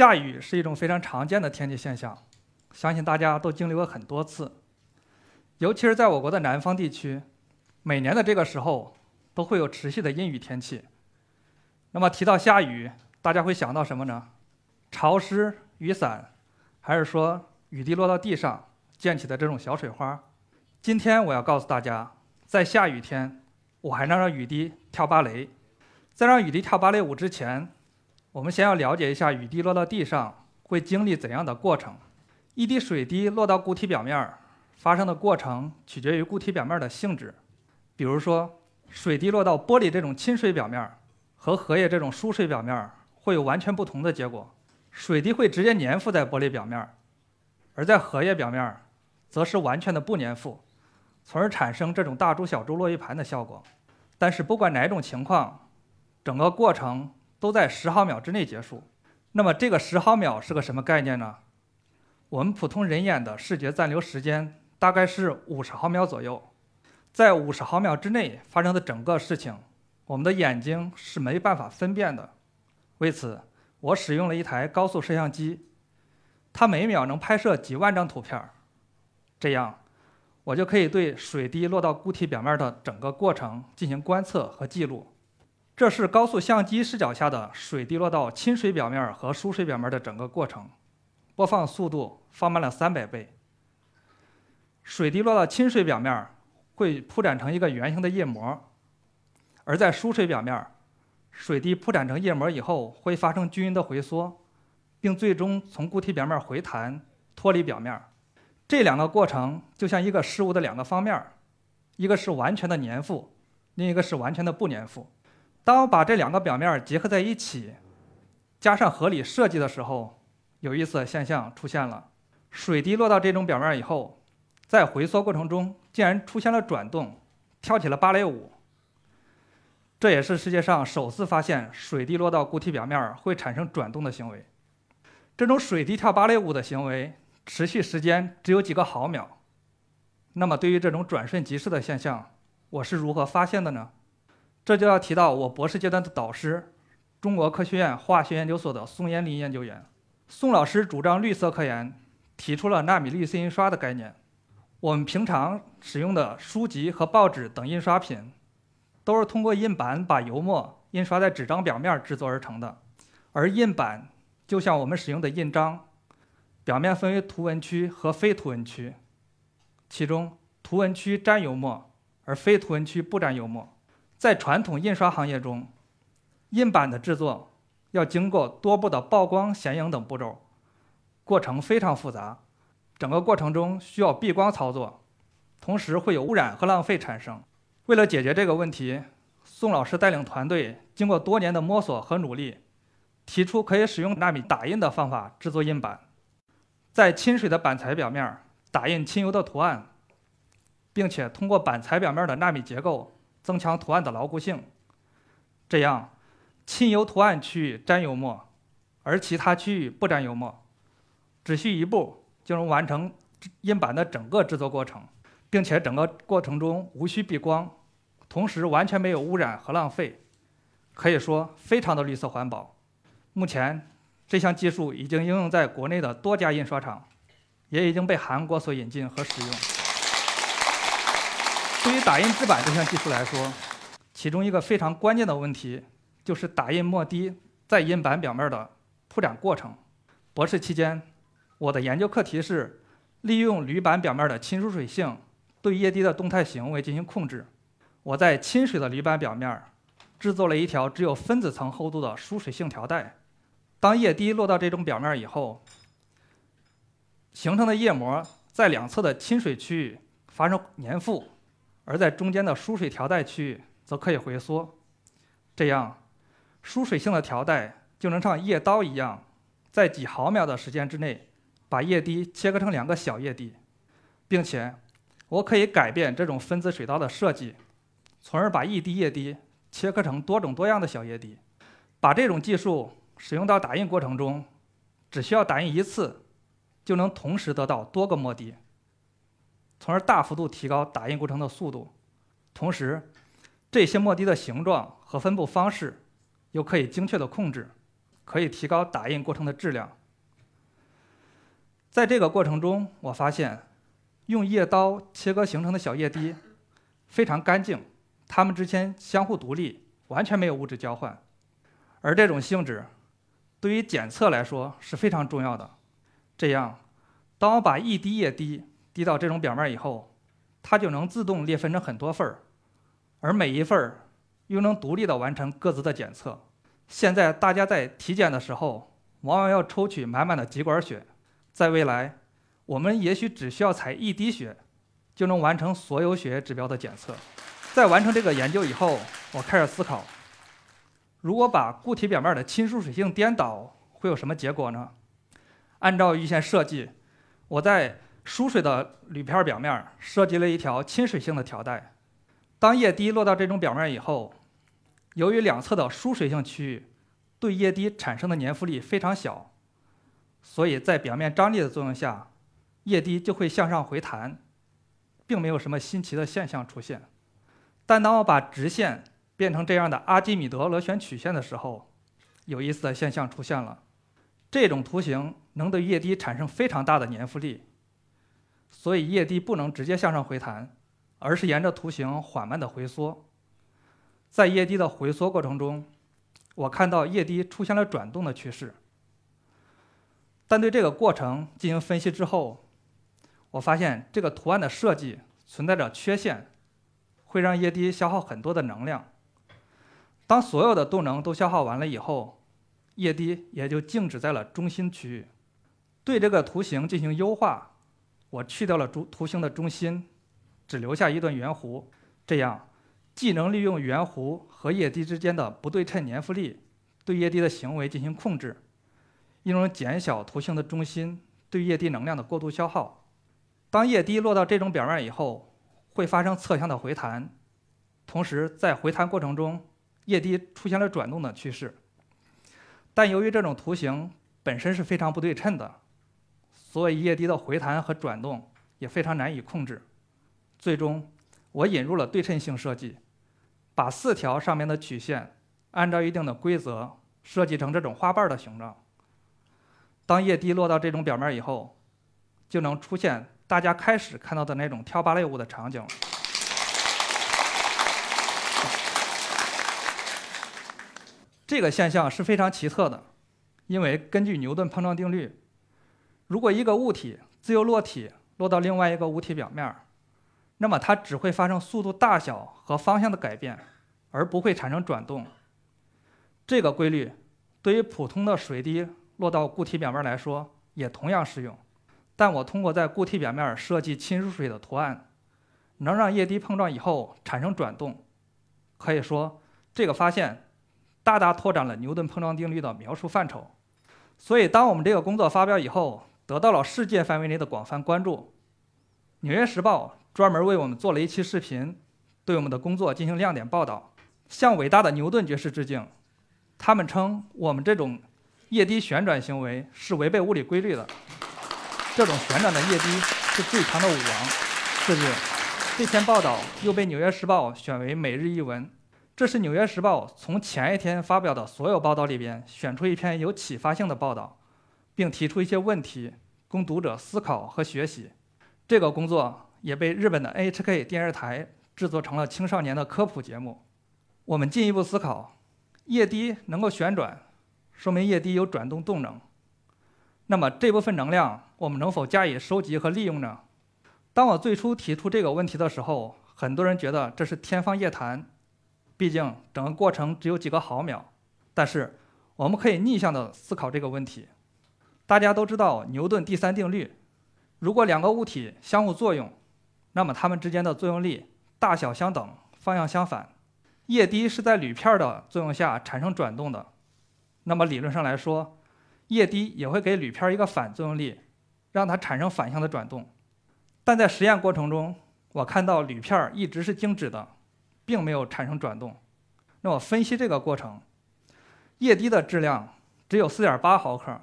下雨是一种非常常见的天气现象，相信大家都经历过很多次。尤其是在我国的南方地区，每年的这个时候都会有持续的阴雨天气。那么提到下雨，大家会想到什么呢？潮湿、雨伞，还是说雨滴落到地上溅起的这种小水花？今天我要告诉大家，在下雨天，我还能让雨滴跳芭蕾。在让雨滴跳芭蕾舞之前，我们先要了解一下雨滴落到地上会经历怎样的过程。一滴水滴落到固体表面发生的过程取决于固体表面的性质。比如说，水滴落到玻璃这种亲水表面和荷叶这种疏水表面会有完全不同的结果。水滴会直接粘附在玻璃表面，而在荷叶表面则是完全的不粘附，从而产生这种大珠小珠落玉盘的效果。但是不管哪种情况，整个过程。都在十毫秒之内结束，那么这个十毫秒是个什么概念呢？我们普通人眼的视觉暂留时间大概是五十毫秒左右，在五十毫秒之内发生的整个事情，我们的眼睛是没办法分辨的。为此，我使用了一台高速摄像机，它每秒能拍摄几万张图片儿，这样我就可以对水滴落到固体表面的整个过程进行观测和记录。这是高速相机视角下的水滴落到亲水表面和疏水表面的整个过程，播放速度放慢了三百倍。水滴落到亲水表面会铺展成一个圆形的液膜，而在疏水表面，水滴铺展成液膜以后会发生均匀的回缩，并最终从固体表面回弹脱离表面。这两个过程就像一个事物的两个方面，一个是完全的粘附，另一个是完全的不粘附。当我把这两个表面结合在一起，加上合理设计的时候，有意思的现象出现了：水滴落到这种表面以后，在回缩过程中竟然出现了转动，跳起了芭蕾舞。这也是世界上首次发现水滴落到固体表面会产生转动的行为。这种水滴跳芭蕾舞的行为持续时间只有几个毫秒。那么，对于这种转瞬即逝的现象，我是如何发现的呢？这就要提到我博士阶段的导师，中国科学院化学研究所的宋延林研究员。宋老师主张绿色科研，提出了纳米绿色印刷的概念。我们平常使用的书籍和报纸等印刷品，都是通过印板把油墨印刷在纸张表面制作而成的。而印板就像我们使用的印章，表面分为图文区和非图文区，其中图文区沾油墨，而非图文区不沾油墨。在传统印刷行业中，印版的制作要经过多步的曝光、显影等步骤，过程非常复杂。整个过程中需要避光操作，同时会有污染和浪费产生。为了解决这个问题，宋老师带领团队经过多年的摸索和努力，提出可以使用纳米打印的方法制作印版，在亲水的板材表面打印亲油的图案，并且通过板材表面的纳米结构。增强图案的牢固性，这样亲油图案区域沾油墨，而其他区域不沾油墨，只需一步就能完成印版的整个制作过程，并且整个过程中无需避光，同时完全没有污染和浪费，可以说非常的绿色环保。目前这项技术已经应用在国内的多家印刷厂，也已经被韩国所引进和使用。对于打印制版这项技术来说，其中一个非常关键的问题就是打印墨滴在印版表面的铺展过程。博士期间，我的研究课题是利用铝板表面的亲疏水性对液滴的动态行为进行控制。我在亲水的铝板表面制作了一条只有分子层厚度的疏水性条带。当液滴落到这种表面以后，形成的液膜在两侧的亲水区域发生粘附。而在中间的输水条带区域则可以回缩，这样输水性的条带就能像液刀一样，在几毫秒的时间之内把液滴切割成两个小液滴，并且我可以改变这种分子水刀的设计，从而把一滴液滴切割成多种多样的小液滴。把这种技术使用到打印过程中，只需要打印一次，就能同时得到多个墨滴。从而大幅度提高打印过程的速度，同时，这些墨滴的形状和分布方式又可以精确的控制，可以提高打印过程的质量。在这个过程中，我发现用叶刀切割形成的小液滴非常干净，它们之间相互独立，完全没有物质交换。而这种性质对于检测来说是非常重要的。这样，当我把一滴液滴滴到这种表面以后，它就能自动裂分成很多份儿，而每一份儿又能独立的完成各自的检测。现在大家在体检的时候，往往要抽取满满的几管血。在未来，我们也许只需要采一滴血，就能完成所有血液指标的检测。在完成这个研究以后，我开始思考：如果把固体表面的亲疏水性颠倒，会有什么结果呢？按照预先设计，我在疏水的铝片表面设计了一条亲水性的条带。当液滴落到这种表面以后，由于两侧的疏水性区域对液滴产生的粘附力非常小。所以在表面张力的作用下，液滴就会向上回弹，并没有什么新奇的现象出现。但当我把直线变成这样的阿基米德螺旋曲线的时候，有意思的现象出现了。这种图形能对液滴产生非常大的粘附力，所以液滴不能直接向上回弹，而是沿着图形缓慢的回缩。在液滴的回缩过程中，我看到液滴出现了转动的趋势。但对这个过程进行分析之后，我发现这个图案的设计存在着缺陷，会让液滴消耗很多的能量。当所有的动能都消耗完了以后，液滴也就静止在了中心区域。对这个图形进行优化，我去掉了图图形的中心，只留下一段圆弧，这样既能利用圆弧和液滴之间的不对称粘附力，对液滴的行为进行控制。又能减小图形的中心对液滴能量的过度消耗。当液滴落到这种表面以后，会发生侧向的回弹，同时在回弹过程中，液滴出现了转动的趋势。但由于这种图形本身是非常不对称的，所以液滴的回弹和转动也非常难以控制。最终，我引入了对称性设计，把四条上面的曲线按照一定的规则设计成这种花瓣的形状。当液滴落到这种表面以后，就能出现大家开始看到的那种跳芭蕾舞的场景。这个现象是非常奇特的，因为根据牛顿碰撞定律，如果一个物体自由落体落到另外一个物体表面，那么它只会发生速度大小和方向的改变，而不会产生转动。这个规律对于普通的水滴。落到固体表面来说也同样适用，但我通过在固体表面设计亲疏水的图案，能让液滴碰撞以后产生转动。可以说，这个发现大大拓展了牛顿碰撞定律的描述范畴。所以，当我们这个工作发表以后，得到了世界范围内的广泛关注。《纽约时报》专门为我们做了一期视频，对我们的工作进行亮点报道，向伟大的牛顿爵士致敬。他们称我们这种。液滴旋转行为是违背物理规律的。这种旋转的液滴是最强的武王。次日，这篇报道又被《纽约时报》选为每日一文。这是《纽约时报》从前一天发表的所有报道里边选出一篇有启发性的报道，并提出一些问题供读者思考和学习。这个工作也被日本的 NHK 电视台制作成了青少年的科普节目。我们进一步思考，液滴能够旋转。说明液滴有转动动能，那么这部分能量我们能否加以收集和利用呢？当我最初提出这个问题的时候，很多人觉得这是天方夜谭，毕竟整个过程只有几个毫秒。但是我们可以逆向的思考这个问题。大家都知道牛顿第三定律，如果两个物体相互作用，那么它们之间的作用力大小相等，方向相反。液滴是在铝片的作用下产生转动的。那么理论上来说，液滴也会给铝片一个反作用力，让它产生反向的转动。但在实验过程中，我看到铝片一直是静止的，并没有产生转动。那我分析这个过程，液滴的质量只有4.8毫克，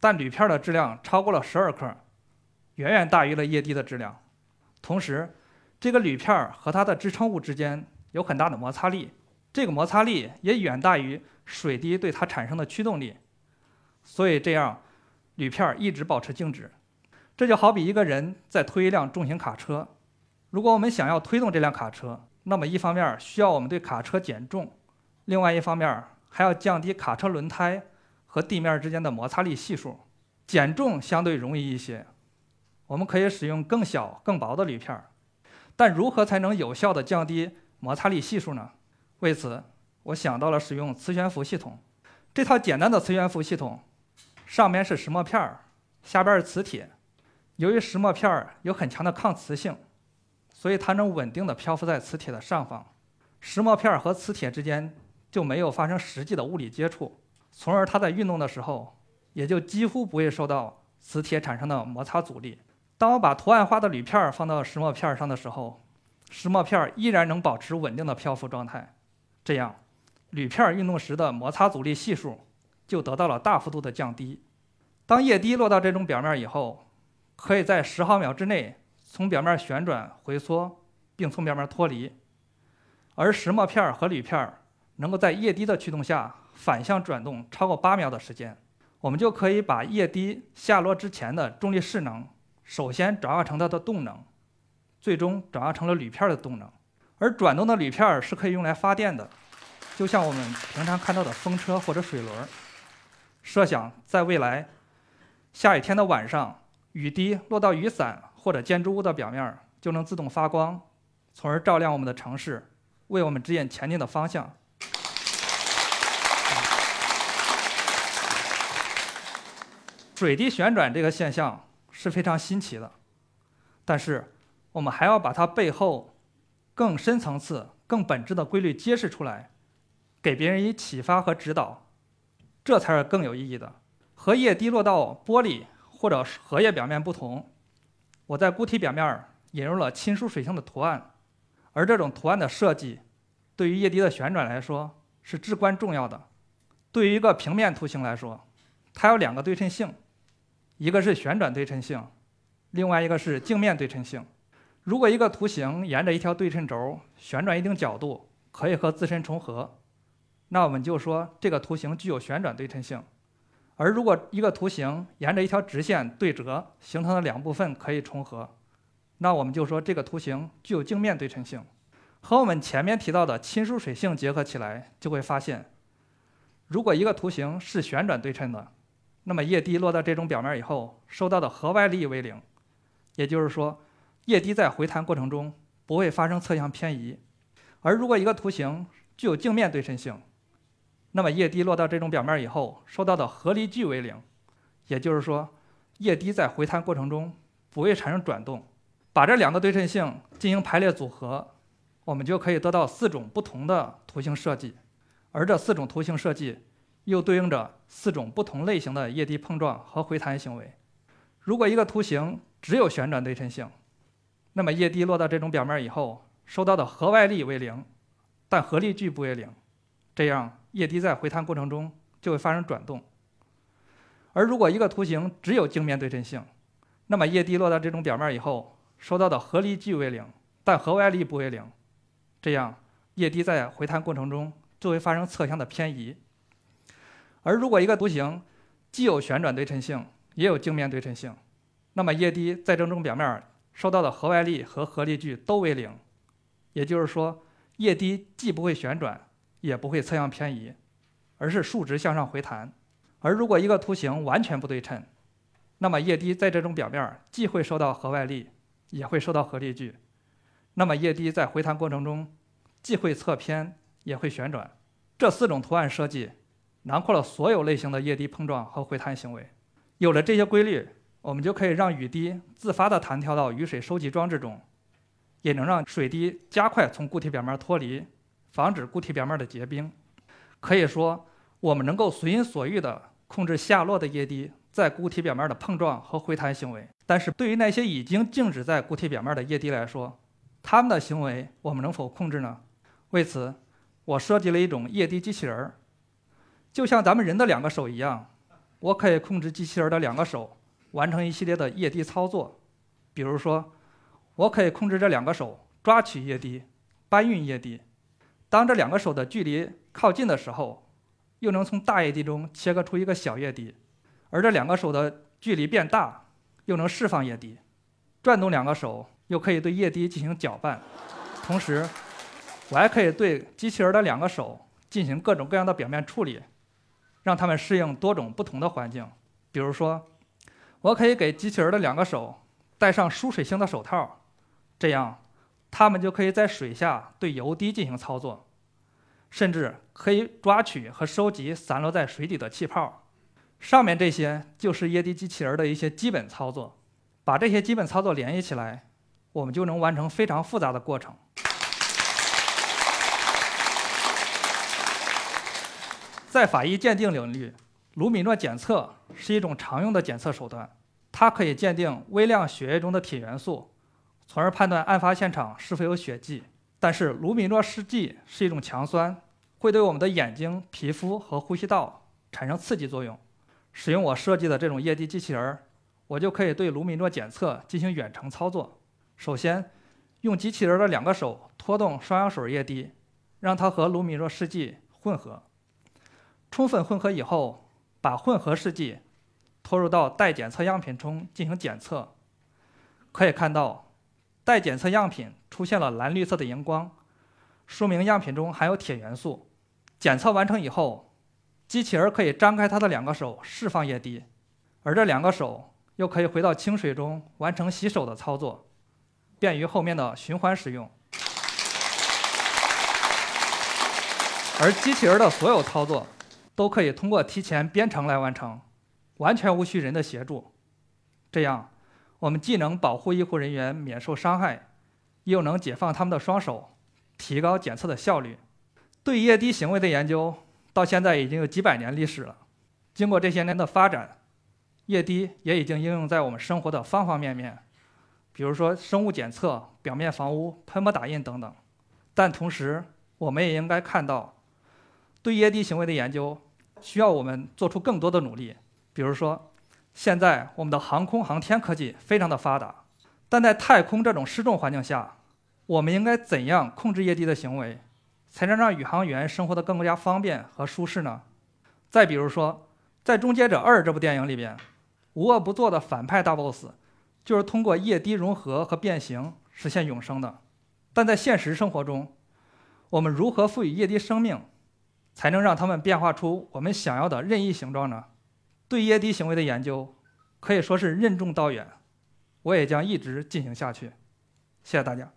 但铝片的质量超过了12克，远远大于了液滴的质量。同时，这个铝片和它的支撑物之间有很大的摩擦力，这个摩擦力也远大于。水滴对它产生的驱动力，所以这样铝片一直保持静止。这就好比一个人在推一辆重型卡车，如果我们想要推动这辆卡车，那么一方面需要我们对卡车减重，另外一方面还要降低卡车轮胎和地面之间的摩擦力系数。减重相对容易一些，我们可以使用更小、更薄的铝片，但如何才能有效地降低摩擦力系数呢？为此，我想到了使用磁悬浮系统。这套简单的磁悬浮系统，上面是石墨片儿，下边是磁铁。由于石墨片儿有很强的抗磁性，所以它能稳定地漂浮在磁铁的上方，石墨片儿和磁铁之间就没有发生实际的物理接触，从而它在运动的时候也就几乎不会受到磁铁产生的摩擦阻力。当我把图案化的铝片儿放到石墨片儿上的时候，石墨片儿依然能保持稳定的漂浮状态，这样铝片儿运动时的摩擦阻力系数就得到了大幅度的降低。当液滴落到这种表面以后，可以在十毫秒之内从表面旋转回缩，并从表面脱离，而石墨片和铝片能够在液滴的驱动下反向转动超过八秒的时间，我们就可以把液滴下落之前的重力势能首先转化成它的动能，最终转化成了铝片的动能。而转动的铝片是可以用来发电的，就像我们平常看到的风车或者水轮。设想在未来下雨天的晚上。雨滴落到雨伞或者建筑物的表面，就能自动发光，从而照亮我们的城市，为我们指引前进的方向。水滴旋转这个现象是非常新奇的，但是我们还要把它背后更深层次、更本质的规律揭示出来，给别人以启发和指导，这才是更有意义的。荷叶滴落到玻璃。或者荷叶表面不同，我在固体表面引入了亲疏水性的图案，而这种图案的设计，对于液滴的旋转来说是至关重要的。对于一个平面图形来说，它有两个对称性，一个是旋转对称性，另外一个是镜面对称性。如果一个图形沿着一条对称轴旋转一定角度，可以和自身重合，那我们就说这个图形具有旋转对称性。而如果一个图形沿着一条直线对折形成的两部分可以重合，那我们就说这个图形具有镜面对称性。和我们前面提到的亲疏水性结合起来，就会发现，如果一个图形是旋转对称的，那么液滴落到这种表面以后受到的核外力为零，也就是说，液滴在回弹过程中不会发生侧向偏移。而如果一个图形具有镜面对称性，那么液滴落到这种表面以后，受到的合力矩为零，也就是说，液滴在回弹过程中不会产生转动。把这两个对称性进行排列组合，我们就可以得到四种不同的图形设计，而这四种图形设计又对应着四种不同类型的液滴碰撞和回弹行为。如果一个图形只有旋转对称性，那么液滴落到这种表面以后，受到的核外力为零，但合力矩不为零，这样。液滴在回弹过程中就会发生转动，而如果一个图形只有镜面对称性，那么液滴落到这种表面以后，受到的合力矩为零，但核外力不为零，这样液滴在回弹过程中就会发生侧向的偏移。而如果一个图形既有旋转对称性，也有镜面对称性，那么液滴在这种表面受到的核外力和合力矩都为零，也就是说，液滴既不会旋转。也不会侧向偏移，而是竖直向上回弹。而如果一个图形完全不对称，那么液滴在这种表面既会受到核外力，也会受到合力矩。那么液滴在回弹过程中，既会侧偏，也会旋转。这四种图案设计囊括了所有类型的液滴碰撞和回弹行为。有了这些规律，我们就可以让雨滴自发地弹跳到雨水收集装置中，也能让水滴加快从固体表面脱离。防止固体表面的结冰，可以说我们能够随心所欲地控制下落的液滴在固体表面的碰撞和回弹行为。但是对于那些已经静止在固体表面的液滴来说，它们的行为我们能否控制呢？为此，我设计了一种液滴机器人儿，就像咱们人的两个手一样，我可以控制机器人的两个手完成一系列的液滴操作。比如说，我可以控制这两个手抓取液滴、搬运液滴。当这两个手的距离靠近的时候，又能从大液滴中切割出一个小液滴，而这两个手的距离变大，又能释放液滴；转动两个手，又可以对液滴进行搅拌。同时，我还可以对机器人的两个手进行各种各样的表面处理，让它们适应多种不同的环境。比如说，我可以给机器人的两个手戴上疏水性的手套，这样它们就可以在水下对油滴进行操作，甚至可以抓取和收集散落在水底的气泡。上面这些就是液滴机器人的一些基本操作。把这些基本操作联系起来，我们就能完成非常复杂的过程。在法医鉴定领域，卢米诺检测是一种常用的检测手段，它可以鉴定微量血液中的铁元素，从而判断案发现场是否有血迹。但是，卢米诺试剂是一种强酸，会对我们的眼睛、皮肤和呼吸道产生刺激作用。使用我设计的这种液滴机器人，我就可以对卢米诺检测进行远程操作。首先，用机器人的两个手拖动双氧水液滴，让它和卢米诺试剂混合。充分混合以后，把混合试剂拖入到待检测样品中进行检测。可以看到，待检测样品出现了蓝绿色的荧光，说明样品中含有铁元素。检测完成以后，机器人可以张开它的两个手释放液滴，而这两个手又可以回到清水中完成洗手的操作，便于后面的循环使用。而机器人的所有操作。都可以通过提前编程来完成，完全无需人的协助。这样，我们既能保护医护人员免受伤害，又能解放他们的双手，提高检测的效率。对液滴行为的研究到现在已经有几百年历史了。经过这些年的发展，液滴也已经应用在我们生活的方方面面，比如说生物检测、表面防污、喷墨打印等等。但同时，我们也应该看到，对液滴行为的研究。需要我们做出更多的努力，比如说，现在我们的航空航天科技非常的发达，但在太空这种失重环境下，我们应该怎样控制液滴的行为，才能让宇航员生活的更加方便和舒适呢？再比如说，在《终结者二》这部电影里边，无恶不作的反派大 boss 就是通过液滴融合和变形实现永生的，但在现实生活中，我们如何赋予液滴生命？才能让它们变化出我们想要的任意形状呢？对液滴行为的研究可以说是任重道远，我也将一直进行下去。谢谢大家。